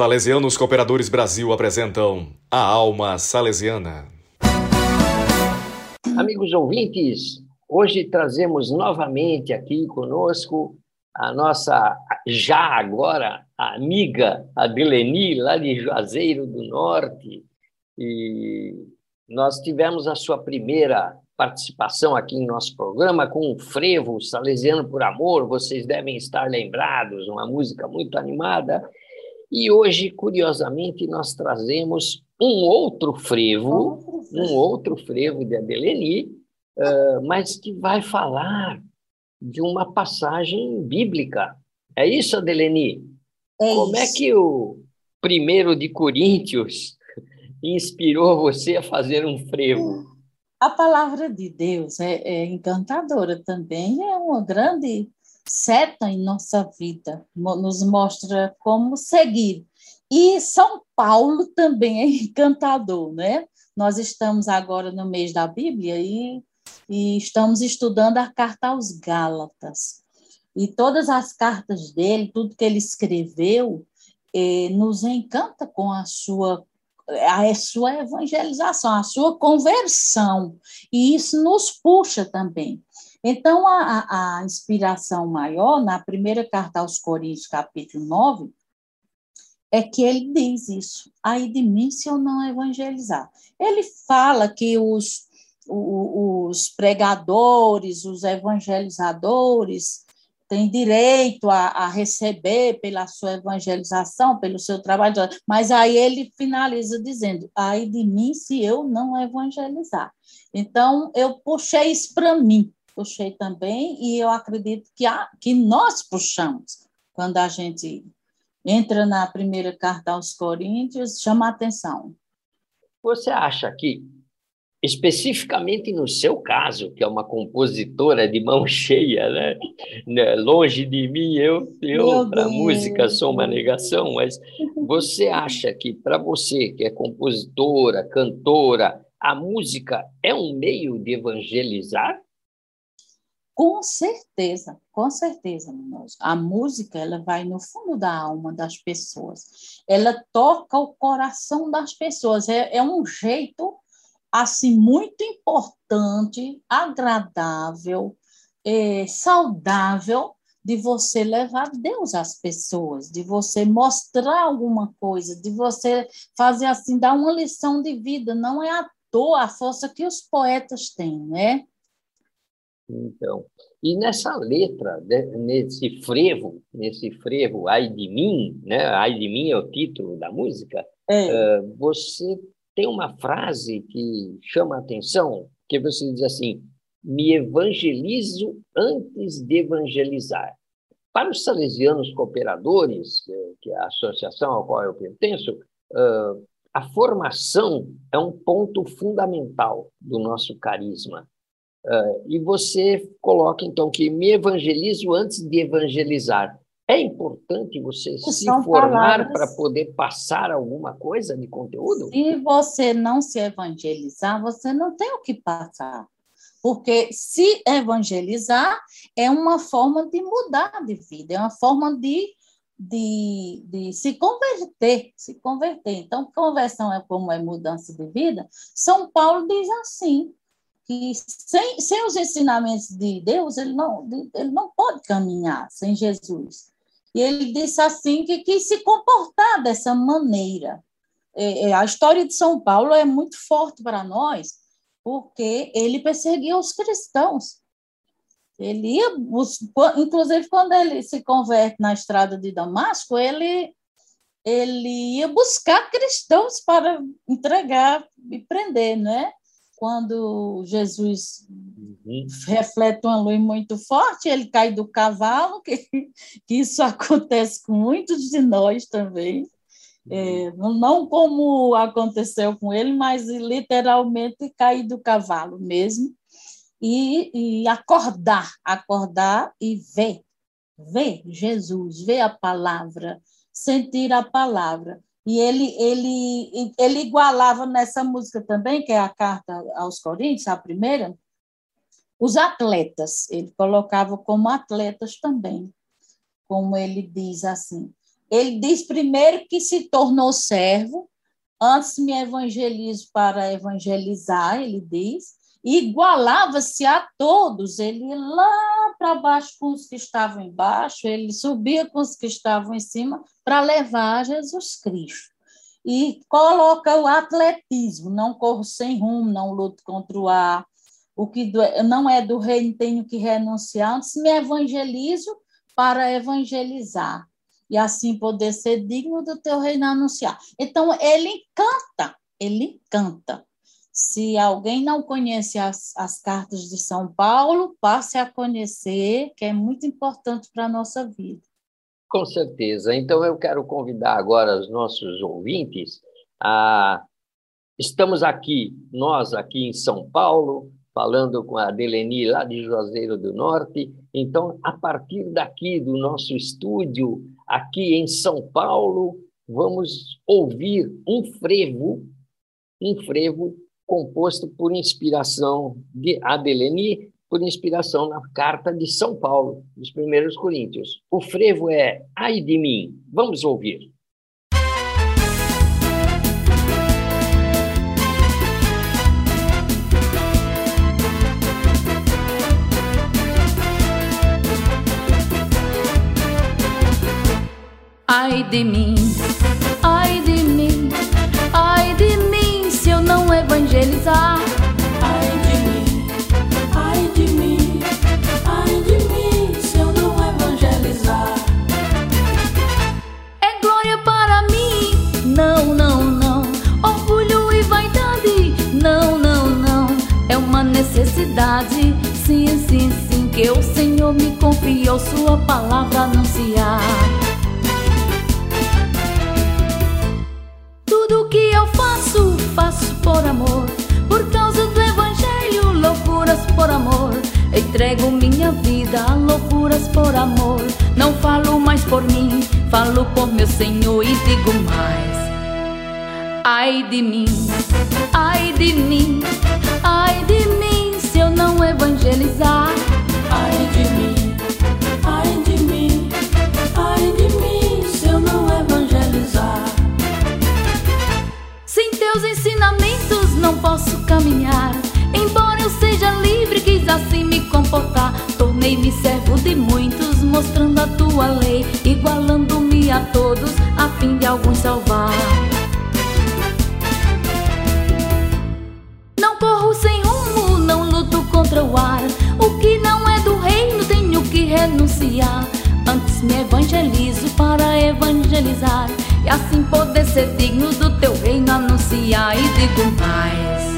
Salesianos Cooperadores Brasil apresentam A Alma Salesiana. Amigos ouvintes, hoje trazemos novamente aqui conosco a nossa, já agora, amiga Adeleni, lá de Juazeiro do Norte. E nós tivemos a sua primeira participação aqui em nosso programa com o Frevo Salesiano por Amor, vocês devem estar lembrados, uma música muito animada. E hoje, curiosamente, nós trazemos um outro frevo, um outro frevo de Adeleni, uh, mas que vai falar de uma passagem bíblica. É isso, Adeleni? É Como é isso. é que o primeiro de Coríntios inspirou você a fazer um frevo? A palavra de Deus é, é encantadora também, é uma grande seta em nossa vida, nos mostra como seguir. E São Paulo também é encantador, né? Nós estamos agora no mês da Bíblia e, e estamos estudando a carta aos Gálatas. E todas as cartas dele, tudo que ele escreveu, eh, nos encanta com a sua a sua evangelização, a sua conversão. E isso nos puxa também. Então, a, a inspiração maior, na primeira carta aos Coríntios, capítulo 9, é que ele diz isso. Aí de mim se eu não evangelizar. Ele fala que os, os pregadores, os evangelizadores, têm direito a, a, receber pela sua evangelização, pelo seu trabalho, mas aí ele finaliza dizendo: aí de mim se eu não evangelizar. Então, eu puxei isso para mim puxei também, e eu acredito que, a, que nós puxamos quando a gente entra na primeira carta aos Coríntios, chama a atenção. Você acha que, especificamente no seu caso, que é uma compositora de mão cheia, né? né longe de mim, eu, eu para música sou uma negação, mas você acha que, para você, que é compositora, cantora, a música é um meio de evangelizar? Com certeza, com certeza, Manoel. A música ela vai no fundo da alma das pessoas. Ela toca o coração das pessoas. É, é um jeito assim muito importante, agradável, é, saudável de você levar Deus às pessoas, de você mostrar alguma coisa, de você fazer assim, dar uma lição de vida. Não é à toa a força que os poetas têm, né? Então, e nessa letra, né, nesse frevo, nesse frevo, ai de mim, né? Ai de mim é o título da música. É. Uh, você tem uma frase que chama a atenção, que você diz assim: me evangelizo antes de evangelizar. Para os salesianos cooperadores, que é a associação ao qual eu pertenço, a formação é um ponto fundamental do nosso carisma. Uh, e você coloca, então, que me evangelizo antes de evangelizar. É importante você se formar para poder passar alguma coisa de conteúdo? Se você não se evangelizar, você não tem o que passar. Porque se evangelizar é uma forma de mudar de vida, é uma forma de, de, de se converter, se converter. Então, conversão é como é mudança de vida. São Paulo diz assim: que sem, sem os ensinamentos de Deus, ele não, ele não pode caminhar sem Jesus. E ele disse assim que quis se comportar dessa maneira. É, é, a história de São Paulo é muito forte para nós, porque ele perseguia os cristãos. Ele ia, inclusive quando ele se converte na estrada de Damasco, ele ele ia buscar cristãos para entregar e prender, né? Quando Jesus uhum. reflete uma luz muito forte, ele cai do cavalo, que, que isso acontece com muitos de nós também. É, uhum. não como aconteceu com ele, mas literalmente cair do cavalo mesmo. E, e acordar, acordar e ver, ver Jesus, ver a palavra, sentir a palavra. E ele, ele, ele igualava nessa música também, que é a carta aos Coríntios, a primeira, os atletas. Ele colocava como atletas também, como ele diz assim. Ele diz primeiro que se tornou servo, antes me evangelizo para evangelizar, ele diz, igualava-se a todos, ele ia lá para baixo com os que estavam embaixo, ele subia com os que estavam em cima para levar Jesus Cristo. E coloca o atletismo, não corro sem rumo, não luto contra o ar, o que não é do reino tenho que renunciar, antes me evangelizo para evangelizar e assim poder ser digno do teu reino anunciar. Então ele encanta, ele encanta. Se alguém não conhece as, as cartas de São Paulo, passe a conhecer, que é muito importante para a nossa vida. Com certeza. Então, eu quero convidar agora os nossos ouvintes a. Estamos aqui, nós aqui em São Paulo, falando com a Deleni lá de Juazeiro do Norte. Então, a partir daqui do nosso estúdio, aqui em São Paulo, vamos ouvir um frevo, um frevo composto por inspiração de Adeleni, por inspiração na carta de São Paulo, dos primeiros Coríntios. O frevo é Ai de mim. Vamos ouvir. Ai de mim, Senhor me confiou Sua palavra anunciar. por amor, por causa do Evangelho, loucuras por amor. Entrego minha vida a loucuras por amor. Não falo mais por mim, falo por meu Senhor e digo mais. Ai de mim, ai de mim, ai de mim, se eu não evangelizar. Ai de mim, ai de mim, ai de mim, se eu não evangelizar. Sem teus ensinamentos não posso caminhar. Embora eu seja livre, quis assim me comportar. Tornei-me servo de muitos, mostrando a tua lei, igualando-me a todos, a fim de alguns salvar. Não corro sem rumo, não luto contra o ar. Me evangelizo para evangelizar e assim poder ser digno do teu reino anunciar e digo mais.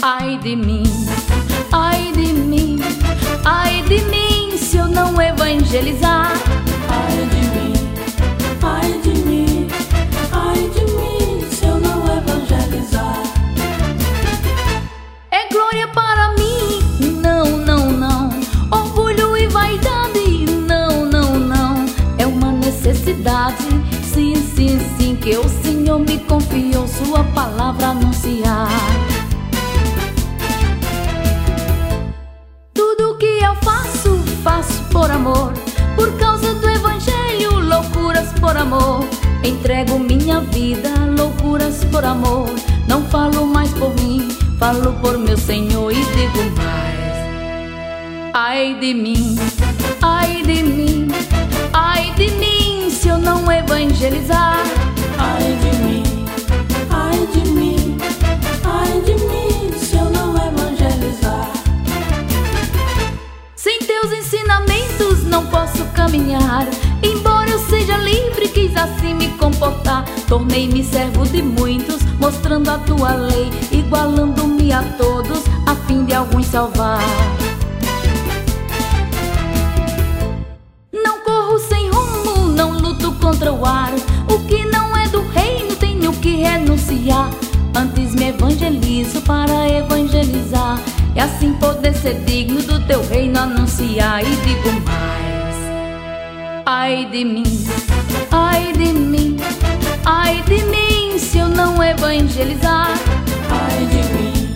Ai de mim, vida, loucuras por amor. Não falo mais por mim, falo por meu Senhor e digo mais. Ai de mim, ai de mim, ai de mim, se eu não evangelizar. Ai de mim, ai de mim, ai de mim se eu não evangelizar. Sem teus ensinamentos não posso caminhar. Embora seja livre, quis assim me comportar. Tornei-me servo de muitos, mostrando a tua lei, igualando-me a todos, a fim de alguns salvar. Não corro sem rumo, não luto contra o ar. O que não é do reino tenho que renunciar. Antes me evangelizo para evangelizar. E assim poder ser digno do teu reino anunciar. E digo mais: Ai de mim, ai de mim, Ai de mim se eu não evangelizar. Ai de mim,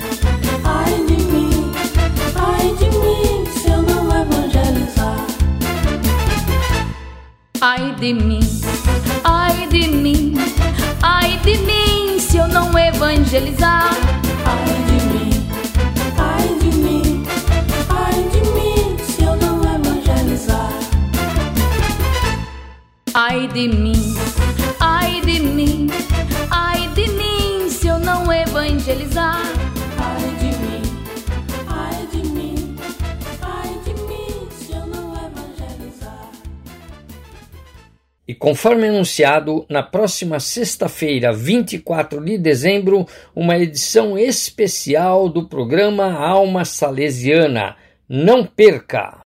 ai de mim, ai de mim se eu não evangelizar. Ai de mim, ai de mim, ai de mim se eu não evangelizar. Ai Ai de mim, ai de mim, ai de mim se eu não evangelizar. Ai de mim, ai de mim, ai de mim se eu não evangelizar. E conforme anunciado, na próxima sexta-feira, 24 de dezembro, uma edição especial do programa Alma Salesiana. Não perca!